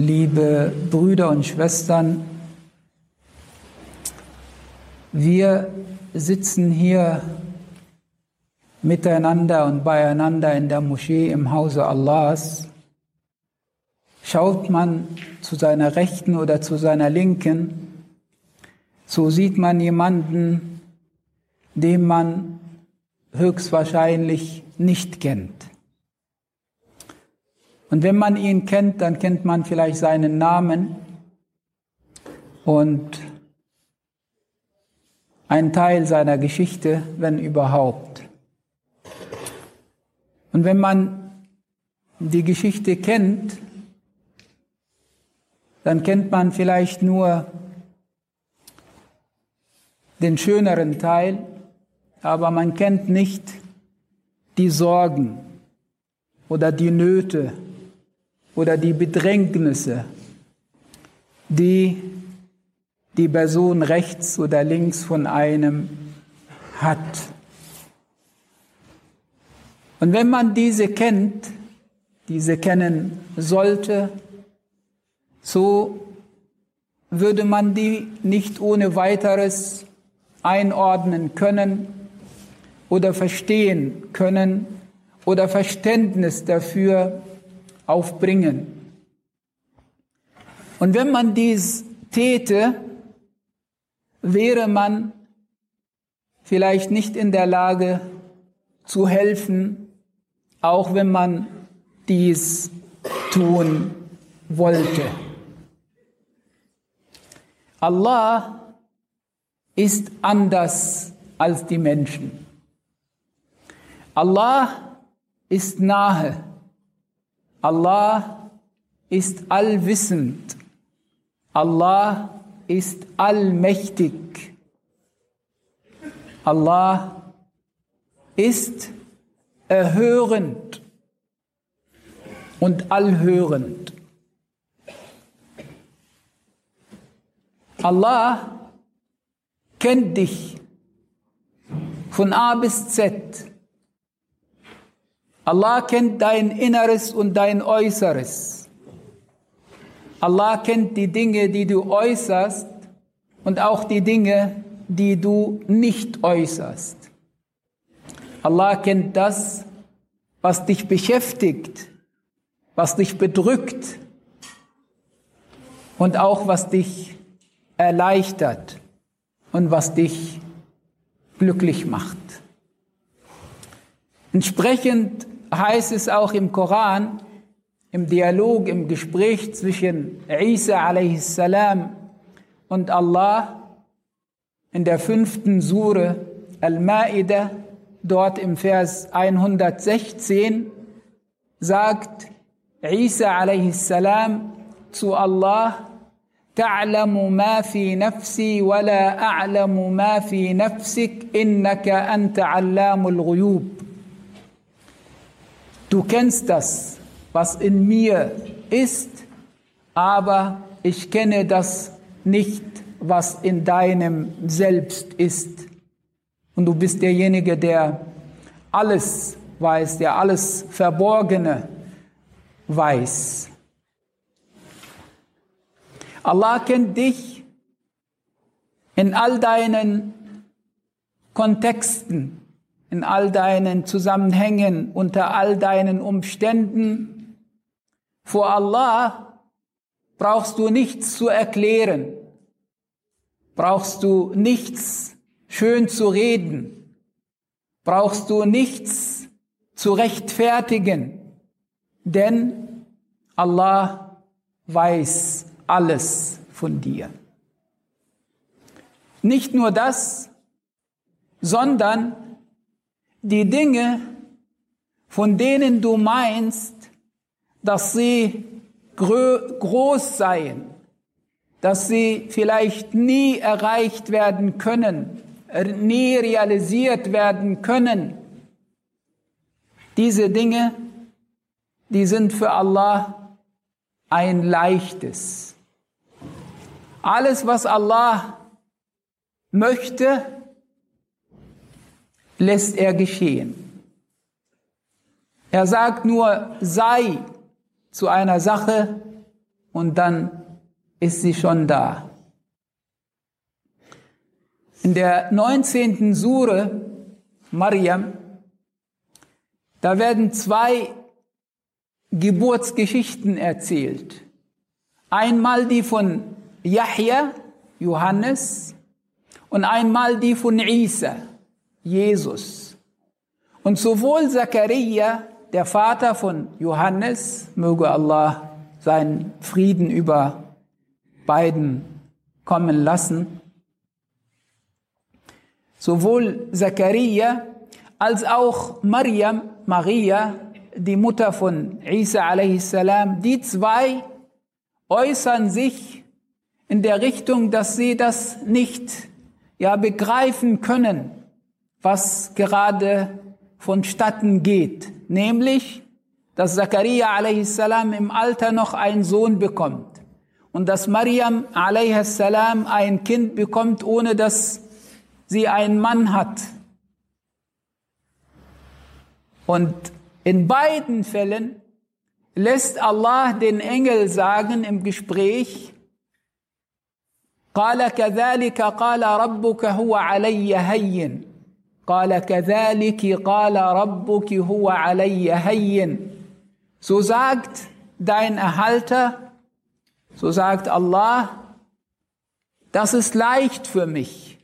liebe Brüder und Schwestern, wir sitzen hier miteinander und beieinander in der Moschee im Hause Allahs. Schaut man zu seiner Rechten oder zu seiner Linken, so sieht man jemanden, den man höchstwahrscheinlich nicht kennt. Und wenn man ihn kennt, dann kennt man vielleicht seinen Namen und einen Teil seiner Geschichte, wenn überhaupt. Und wenn man die Geschichte kennt, dann kennt man vielleicht nur den schöneren Teil, aber man kennt nicht die Sorgen oder die Nöte oder die Bedrängnisse, die die Person rechts oder links von einem hat. Und wenn man diese kennt, diese kennen sollte, so würde man die nicht ohne weiteres einordnen können oder verstehen können oder Verständnis dafür aufbringen. Und wenn man dies täte, wäre man vielleicht nicht in der Lage zu helfen, auch wenn man dies tun wollte. Allah ist anders als die Menschen. Allah ist nahe. Allah ist allwissend. Allah ist allmächtig. Allah ist erhörend und allhörend. Allah kennt dich von A bis Z. Allah kennt dein Inneres und dein Äußeres. Allah kennt die Dinge, die du äußerst und auch die Dinge, die du nicht äußerst. Allah kennt das, was dich beschäftigt, was dich bedrückt und auch was dich erleichtert und was dich glücklich macht. Entsprechend heißt es auch im Koran, im Dialog, im Gespräch zwischen Isa a.s. und Allah in der fünften Sure Al-Ma'idah, dort im Vers 116, sagt Isa a.s. zu Allah, تعلم ما في نفسي ولا أعلم ما في نفسك إنك أنت علام الغيوب Du kennst das, was in mir ist, aber ich kenne das nicht, was in deinem Selbst ist. Und du bist derjenige, der alles weiß, der alles Verborgene weiß. Allah kennt dich in all deinen Kontexten in all deinen Zusammenhängen, unter all deinen Umständen. Vor Allah brauchst du nichts zu erklären, brauchst du nichts schön zu reden, brauchst du nichts zu rechtfertigen, denn Allah weiß alles von dir. Nicht nur das, sondern die Dinge, von denen du meinst, dass sie groß seien, dass sie vielleicht nie erreicht werden können, nie realisiert werden können. Diese Dinge, die sind für Allah ein leichtes. Alles, was Allah möchte, lässt er geschehen. Er sagt nur, sei zu einer Sache und dann ist sie schon da. In der 19. Sure Maryam, da werden zwei Geburtsgeschichten erzählt. Einmal die von Yahya, Johannes, und einmal die von Isa, Jesus. Und sowohl Zachariah, der Vater von Johannes, möge Allah seinen Frieden über beiden kommen lassen, sowohl Zachariah als auch Maryam, Maria, die Mutter von Isa a.s., die zwei äußern sich in der Richtung, dass sie das nicht ja begreifen können, was gerade vonstatten geht, nämlich, dass Zachariah a.s. im Alter noch einen Sohn bekommt und dass Maryam a.s. ein Kind bekommt, ohne dass sie einen Mann hat. Und in beiden Fällen lässt Allah den Engel sagen im Gespräch, قال كذلك قال ربك هو علي هين قال كذلك قال ربك هو علي هين so sagt dein Erhalter so sagt Allah das ist leicht für mich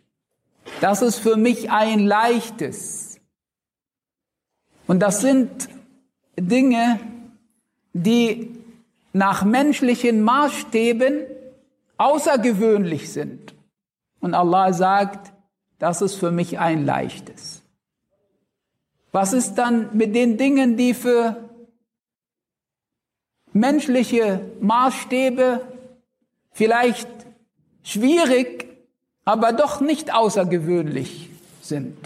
das ist für mich ein leichtes und das sind Dinge die nach menschlichen Maßstäben außergewöhnlich sind. Und Allah sagt, das ist für mich ein leichtes. Was ist dann mit den Dingen, die für menschliche Maßstäbe vielleicht schwierig, aber doch nicht außergewöhnlich sind?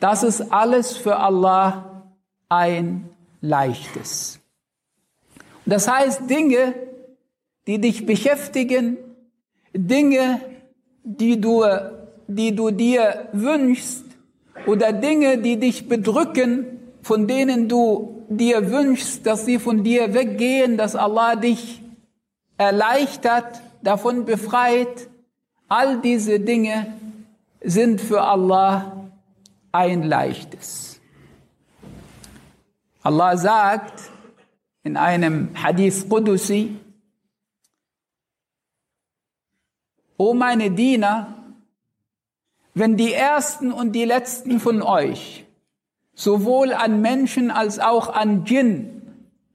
Das ist alles für Allah ein leichtes. Das heißt, Dinge, die dich beschäftigen, Dinge, die du, die du dir wünschst oder Dinge, die dich bedrücken, von denen du dir wünschst, dass sie von dir weggehen, dass Allah dich erleichtert, davon befreit. All diese Dinge sind für Allah ein leichtes. Allah sagt in einem Hadith Qudusi, O meine Diener, wenn die Ersten und die Letzten von euch, sowohl an Menschen als auch an Djinn,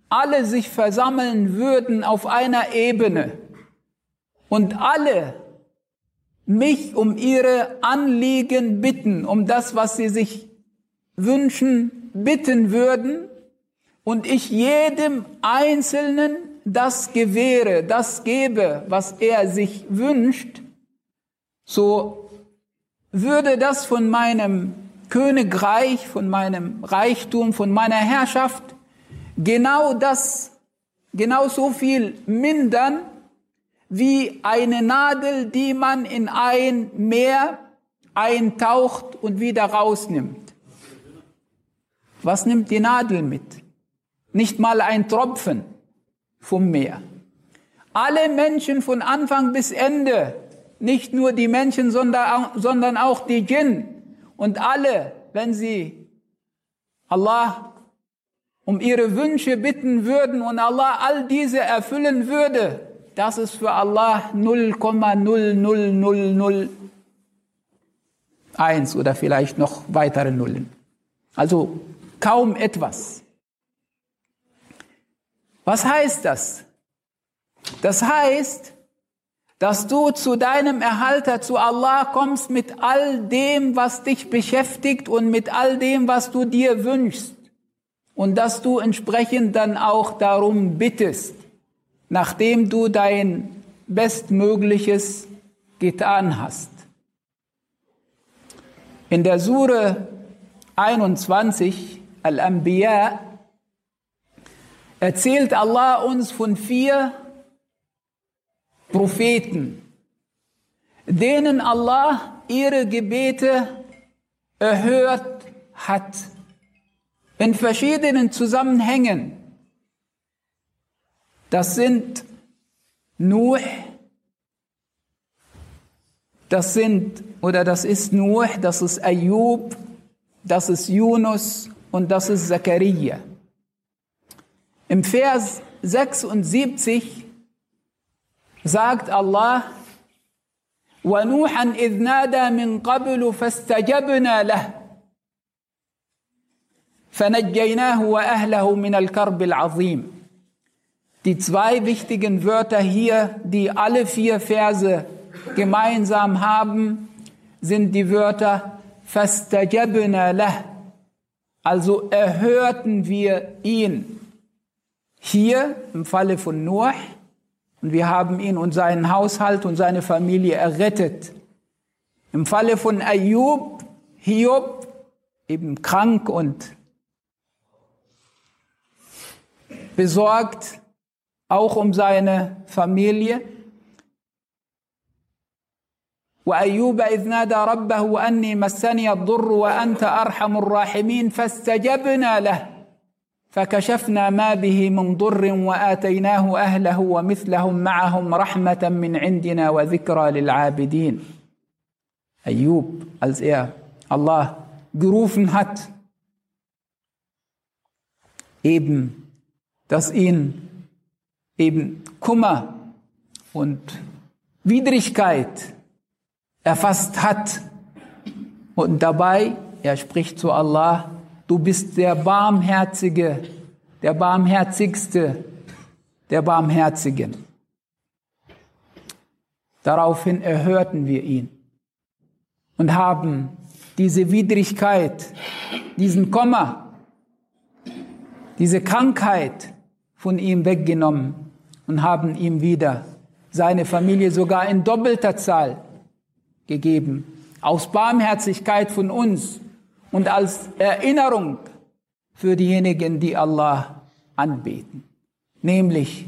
alle sich versammeln würden auf einer Ebene und alle mich um ihre Anliegen bitten, um das, was sie sich wünschen, bitten würden, und ich jedem Einzelnen das gewähre, das gebe, was er sich wünscht, so würde das von meinem Königreich, von meinem Reichtum, von meiner Herrschaft genau das, genau so viel mindern, wie eine Nadel, die man in ein Meer eintaucht und wieder rausnimmt. Was nimmt die Nadel mit? Nicht mal ein Tropfen vom Meer. Alle Menschen von Anfang bis Ende, nicht nur die Menschen, sondern auch die Djinn und alle, wenn sie Allah um ihre Wünsche bitten würden und Allah all diese erfüllen würde, das ist für Allah 0,00001 oder vielleicht noch weitere Nullen. Also kaum etwas. Was heißt das? Das heißt, dass du zu deinem Erhalter, zu Allah kommst mit all dem, was dich beschäftigt und mit all dem, was du dir wünschst. Und dass du entsprechend dann auch darum bittest, nachdem du dein Bestmögliches getan hast. In der Sure 21, Al-Anbiya, erzählt Allah uns von vier Propheten, denen Allah ihre Gebete erhört hat in verschiedenen Zusammenhängen. Das sind Nuh, das sind, oder das ist Nuh, das ist Ayub, das ist Yunus und das ist Zachariah. Im Vers 76 sagt Allah, ونوحا إذ نادى من قبل فاستجبنا له فنجيناه وأهله من الكرب العظيم Die zwei wichtigen Wörter hier, die alle vier Verse gemeinsam haben, sind die Wörter fastajabna lah. Also erhörten wir ihn. Hier im Falle von Noah und wir haben ihn und seinen Haushalt und seine Familie errettet. Im Falle von Ayub, Hiob, eben krank und besorgt, auch um seine Familie. وأيوب إذ نادى ربه أني مسني الضر وأنت أرحم الراحمين فاستجبنا له فكشفنا ما به من ضر وآتيناه أهله ومثلهم معهم رحمة من عندنا وذكرى للعابدين. أيوب الله جروفن hat eben dass ihn eben kummer und widrigkeit erfasst hat und dabei er spricht zu allah du bist der Barmherzige, der Barmherzigste der Barmherzigen. Daraufhin erhörten wir ihn und haben diese Widrigkeit, diesen Kummer, diese Krankheit von ihm weggenommen und haben ihm wieder seine Familie sogar in doppelter Zahl gegeben. Aus Barmherzigkeit von uns und als Erinnerung für diejenigen, die Allah anbeten. Nämlich,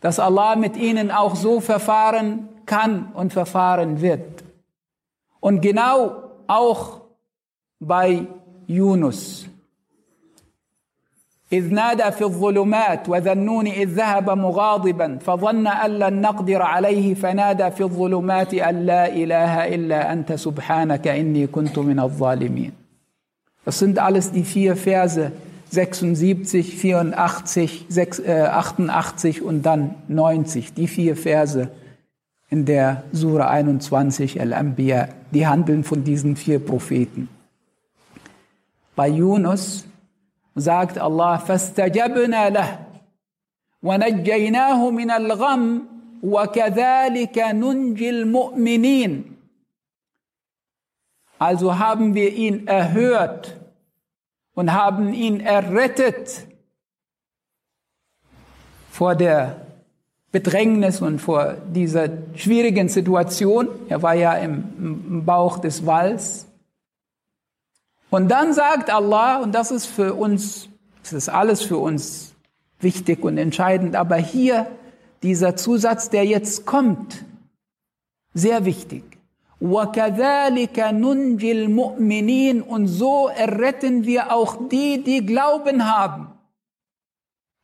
dass Allah mit ihnen auch so verfahren kann und verfahren wird. Und genau auch bei Yunus. إذ نادى في الظلمات وذنون إذ ذهب مغاضبا فظن أن لن نقدر عليه فنادى في الظلمات أن لا إله إلا أنت سبحانك إني كنت من الظالمين Das sind alles die vier Verse 76, 84, 6, äh, 88 und dann 90. Die vier Verse in der Sura 21 Al-Anbiya, die handeln von diesen vier Propheten. Bei Yunus sagt Allah, فاستجبنا له ونجيناه من الغم وكذلك ننجي المؤمنين. also haben wir ihn erhört und haben ihn errettet vor der Bedrängnis und vor dieser schwierigen Situation. Er war ja im, Bauch des Walls. Und dann sagt Allah, und das ist für uns, das ist alles für uns wichtig und entscheidend, aber hier dieser Zusatz, der jetzt kommt, sehr wichtig. وَكَذَلِكَ نُنْجِ الْمُؤْمِنِينَ Und so erretten wir auch die, die Glauben haben.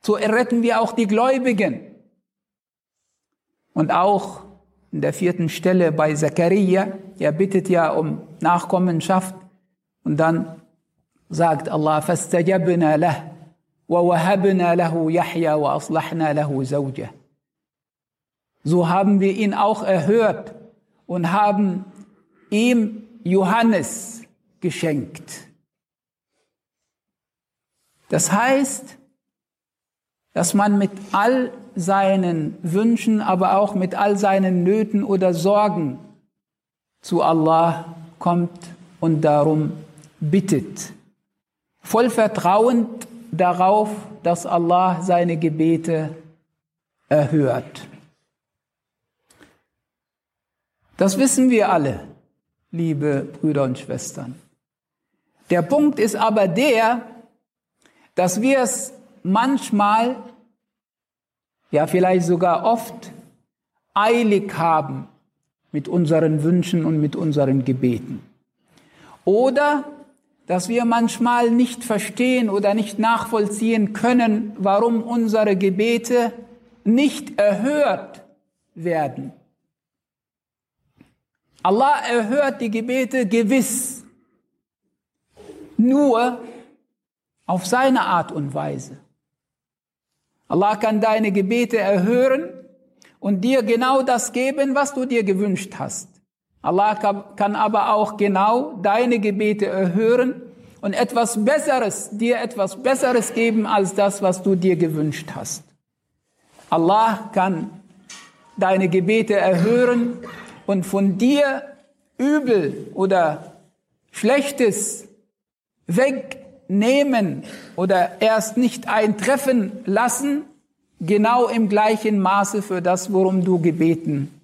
So erretten wir auch die Gläubigen. Und auch in der vierten Stelle bei Zachariah, er bittet ja um Nachkommenschaft, und dann sagt Allah, فَاسْتَجَبْنَا لَهُ وَوَهَبْنَا لَهُ يَحْيَا وَأَصْلَحْنَا لَهُ زَوْجَهُ So haben wir ihn auch erhört und haben ihm Johannes geschenkt. Das heißt, dass man mit all seinen Wünschen, aber auch mit all seinen Nöten oder Sorgen zu Allah kommt und darum bittet, voll Vertrauen darauf, dass Allah seine Gebete erhört. Das wissen wir alle, liebe Brüder und Schwestern. Der Punkt ist aber der, dass wir es manchmal, ja vielleicht sogar oft, eilig haben mit unseren Wünschen und mit unseren Gebeten. Oder dass wir manchmal nicht verstehen oder nicht nachvollziehen können, warum unsere Gebete nicht erhört werden. Allah erhört die Gebete gewiss, nur auf seine Art und Weise. Allah kann deine Gebete erhören und dir genau das geben, was du dir gewünscht hast. Allah kann aber auch genau deine Gebete erhören und etwas Besseres, dir etwas Besseres geben als das, was du dir gewünscht hast. Allah kann deine Gebete erhören und von dir Übel oder Schlechtes wegnehmen oder erst nicht eintreffen lassen, genau im gleichen Maße für das, worum du gebeten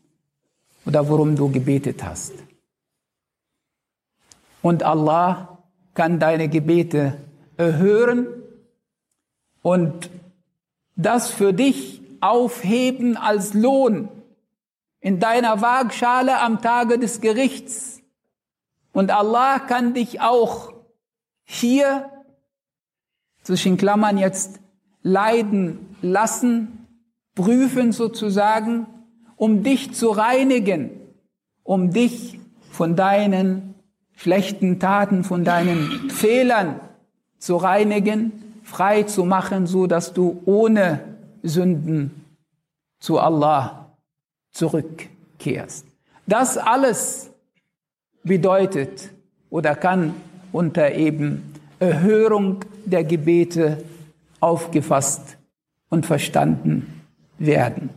oder worum du gebetet hast. Und Allah kann deine Gebete erhören und das für dich aufheben als Lohn in deiner Waagschale am Tage des Gerichts. Und Allah kann dich auch hier zwischen Klammern jetzt leiden lassen, prüfen sozusagen, um dich zu reinigen, um dich von deinen schlechten Taten, von deinen Fehlern zu reinigen, frei zu machen, so dass du ohne Sünden zu Allah zurückkehrst. Das alles bedeutet oder kann unter eben Erhörung der Gebete aufgefasst und verstanden werden.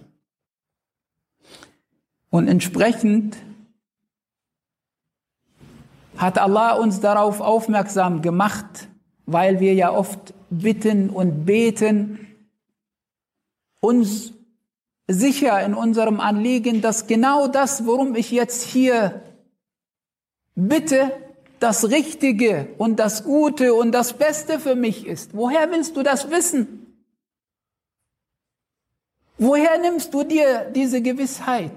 Und entsprechend hat Allah uns darauf aufmerksam gemacht, weil wir ja oft bitten und beten, uns sicher in unserem Anliegen, dass genau das, worum ich jetzt hier bitte, das Richtige und das Gute und das Beste für mich ist. Woher willst du das wissen? Woher nimmst du dir diese Gewissheit?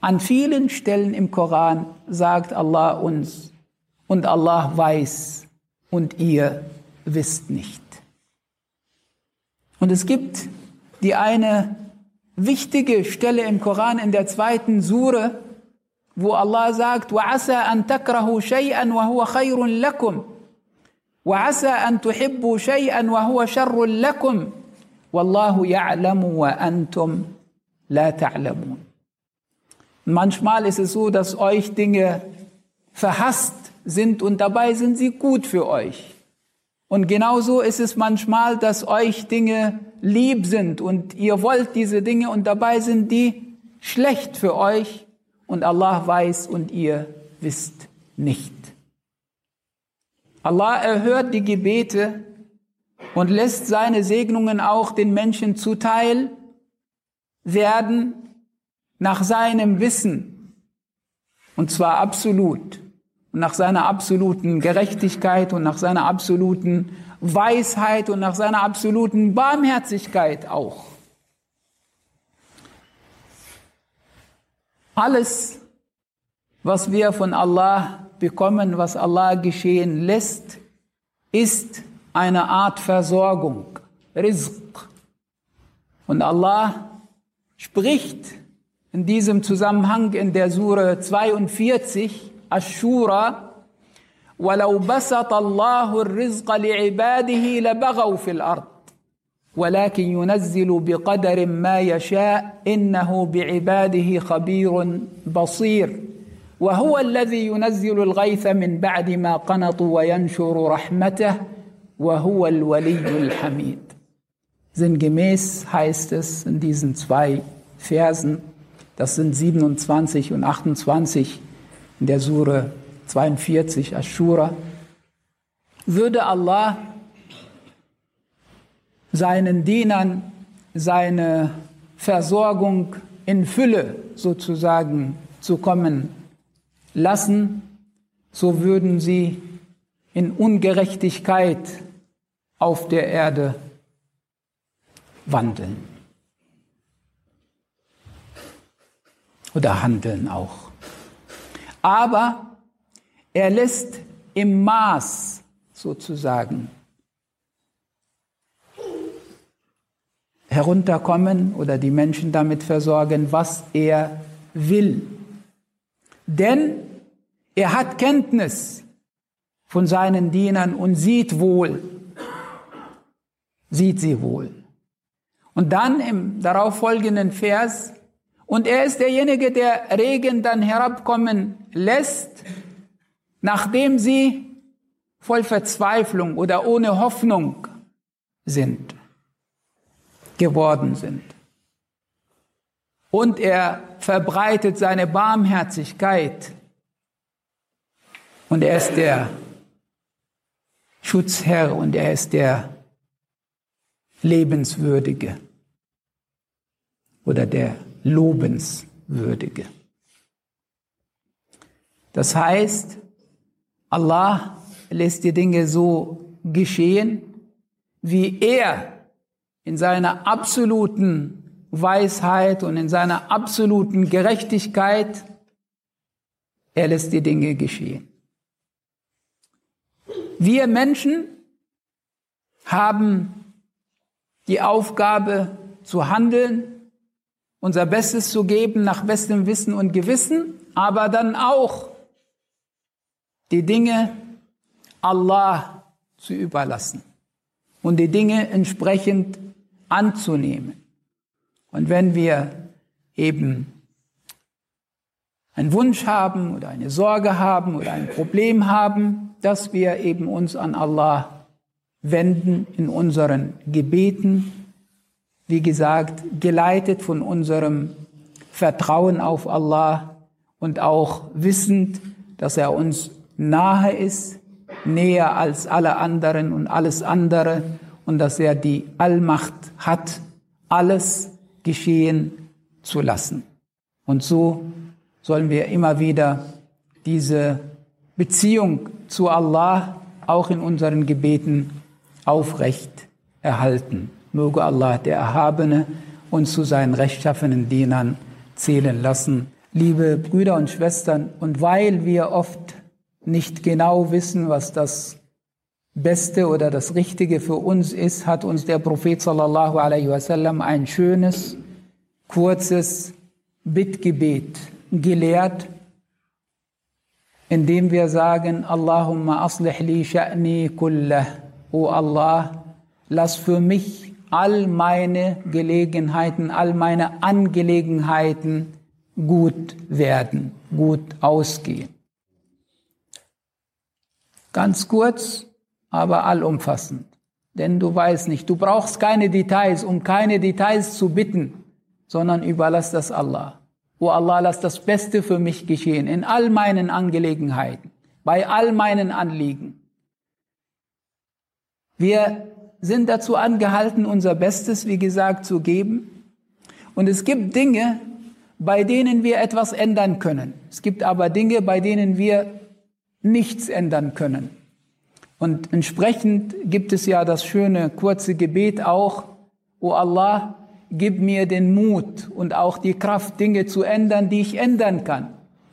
An vielen Stellen im Koran sagt Allah uns, und Allah weiß, und ihr wisst nicht. Und es gibt die eine wichtige Stelle im Koran in der zweiten Sure, wo Allah sagt, وَعَسَى أَن تَكْرَهُ شَيْئًا وَهُوَ خَيْرٌ لَكُمْ وَعَسَى أَن تُحِبُّوا شَيْئًا وَهُوَ شَرٌ لَكُمْ وَاللَّهُ يَعْلَمُ وَأَنْتُمْ لَا تَعْلَمُونَ Manchmal ist es so, dass euch Dinge verhasst sind und dabei sind sie gut für euch. Und genauso ist es manchmal, dass euch Dinge lieb sind und ihr wollt diese Dinge und dabei sind die schlecht für euch und Allah weiß und ihr wisst nicht. Allah erhört die Gebete und lässt seine Segnungen auch den Menschen zuteil werden nach seinem Wissen und zwar absolut und nach seiner absoluten Gerechtigkeit und nach seiner absoluten Weisheit und nach seiner absoluten Barmherzigkeit auch. Alles, was wir von Allah bekommen, was Allah geschehen lässt, ist eine Art Versorgung, Rizq. Und Allah spricht in diesem Zusammenhang in der Sure 42 الشورى ولو بسط الله الرزق لعباده لبغوا في الأرض ولكن ينزل بقدر ما يشاء إنه بعباده خبير بصير. وهو الذي ينزل الغيث من بعد ما قنطوا وينشر رحمته وهو الولي الحميد. Sinngemäß heißt es in diesen zwei Versen, das sind 27 und 28, in der Sure 42 Ashura, würde Allah seinen Dienern seine Versorgung in Fülle sozusagen zukommen lassen, so würden sie in Ungerechtigkeit auf der Erde wandeln oder handeln auch aber er lässt im Maß herunterkommen oder die Menschen damit versorgen, was er will. Denn er hat Kenntnis von seinen Dienern und sieht wohl, sieht sie wohl. Und dann im darauffolgenden Vers, und er ist derjenige, der Regen dann herabkommen lässt, nachdem sie voll Verzweiflung oder ohne Hoffnung sind, geworden sind. Und er verbreitet seine Barmherzigkeit. Und er ist der Schutzherr und er ist der Lebenswürdige oder der Lobenswürdige. Das heißt, Allah lässt die Dinge so geschehen, wie er in seiner absoluten Weisheit und in seiner absoluten Gerechtigkeit, er lässt die Dinge geschehen. Wir Menschen haben die Aufgabe zu handeln, unser Bestes zu geben nach bestem Wissen und Gewissen, aber dann auch die Dinge Allah zu überlassen und die Dinge entsprechend anzunehmen. Und wenn wir eben einen Wunsch haben oder eine Sorge haben oder ein Problem haben, dass wir eben uns an Allah wenden in unseren Gebeten, wie gesagt, geleitet von unserem Vertrauen auf Allah und auch wissend, dass er uns nahe ist, näher als alle anderen und alles andere und dass er die Allmacht hat, alles geschehen zu lassen. Und so sollen wir immer wieder diese Beziehung zu Allah auch in unseren Gebeten aufrecht erhalten. Möge Allah, der Erhabene, uns zu seinen rechtschaffenen Dienern zählen lassen. Liebe Brüder und Schwestern, und weil wir oft nicht genau wissen, was das Beste oder das Richtige für uns ist, hat uns der Prophet sallallahu alaihi wasallam ein schönes, kurzes Bittgebet gelehrt, indem wir sagen, Allahumma aslih li sha'ni kullah. O Allah, lass für mich all meine Gelegenheiten, all meine Angelegenheiten gut werden, gut ausgehen. Ganz kurz, aber allumfassend. Denn du weißt nicht, du brauchst keine Details, um keine Details zu bitten, sondern überlass das Allah. O Allah, lass das Beste für mich geschehen in all meinen Angelegenheiten, bei all meinen Anliegen. Wir sind dazu angehalten, unser Bestes, wie gesagt, zu geben. Und es gibt Dinge, bei denen wir etwas ändern können. Es gibt aber Dinge, bei denen wir nichts ändern können. Und entsprechend gibt es ja das schöne kurze Gebet auch, O Allah, gib mir den Mut und auch die Kraft, Dinge zu ändern, die ich ändern kann.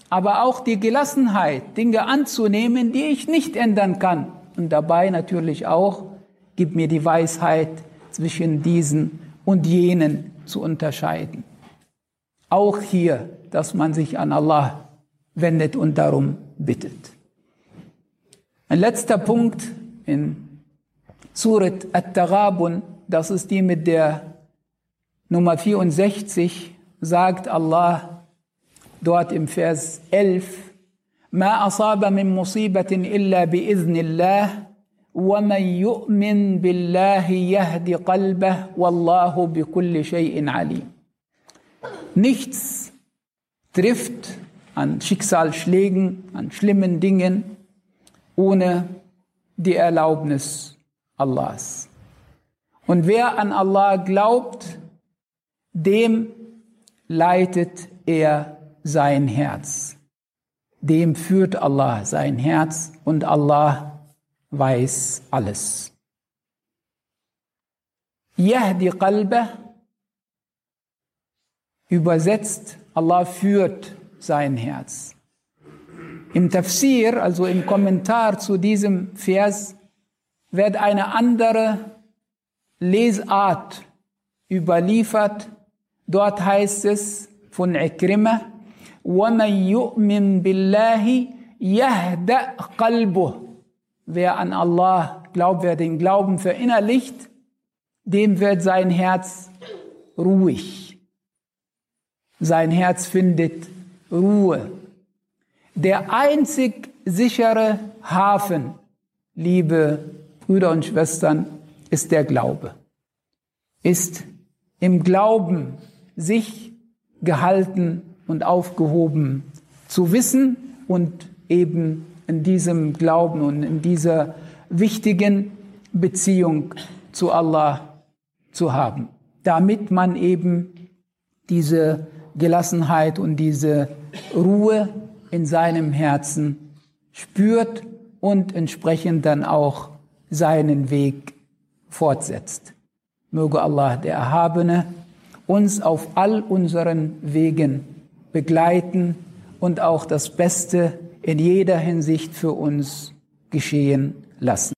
Aber auch die Gelassenheit, Dinge anzunehmen, die ich nicht ändern kann. Und dabei natürlich auch, gib mir die Weisheit, zwischen diesen und jenen zu unterscheiden. Auch hier, dass man sich an Allah wendet und darum bittet. Ein letzter Punkt in Surat At-Taghabun, das ist die mit der Nummer 64, sagt Allah dort im Vers 11, ما أصاب من مصيبة إلا بإذن الله ومن يؤمن بالله يهدي قلبه والله بكل شيء عليم. Nichts trifft an Schicksalsschlägen, an schlimmen Dingen, ohne die Erlaubnis Allahs. Und wer an Allah glaubt, dem leitet er sein Herz. Dem führt Allah sein Herz und Allah weiß alles. Yahdi qalbah übersetzt, Allah führt sein Herz. Im Tafsir, also im Kommentar zu diesem Vers, wird eine andere Lesart überliefert. Dort heißt es von Ikrimah, وَمَنْ يُؤْمِنْ بِاللَّهِ يَهْدَأْ قَلْبُهُ Wer an Allah glaubt, wer den Glauben verinnerlicht, dem wird sein Herz ruhig. Sein Herz findet Ruhe. Der einzig sichere Hafen, liebe Brüder und Schwestern, ist der Glaube. Ist im Glauben sich gehalten und aufgehoben zu wissen und eben in diesem Glauben und in dieser wichtigen Beziehung zu Allah zu haben, damit man eben diese Gelassenheit und diese Ruhe in seinem Herzen spürt und entsprechend dann auch seinen Weg fortsetzt. Möge Allah der Erhabene uns auf all unseren Wegen begleiten und auch das Beste in jeder Hinsicht für uns geschehen lassen.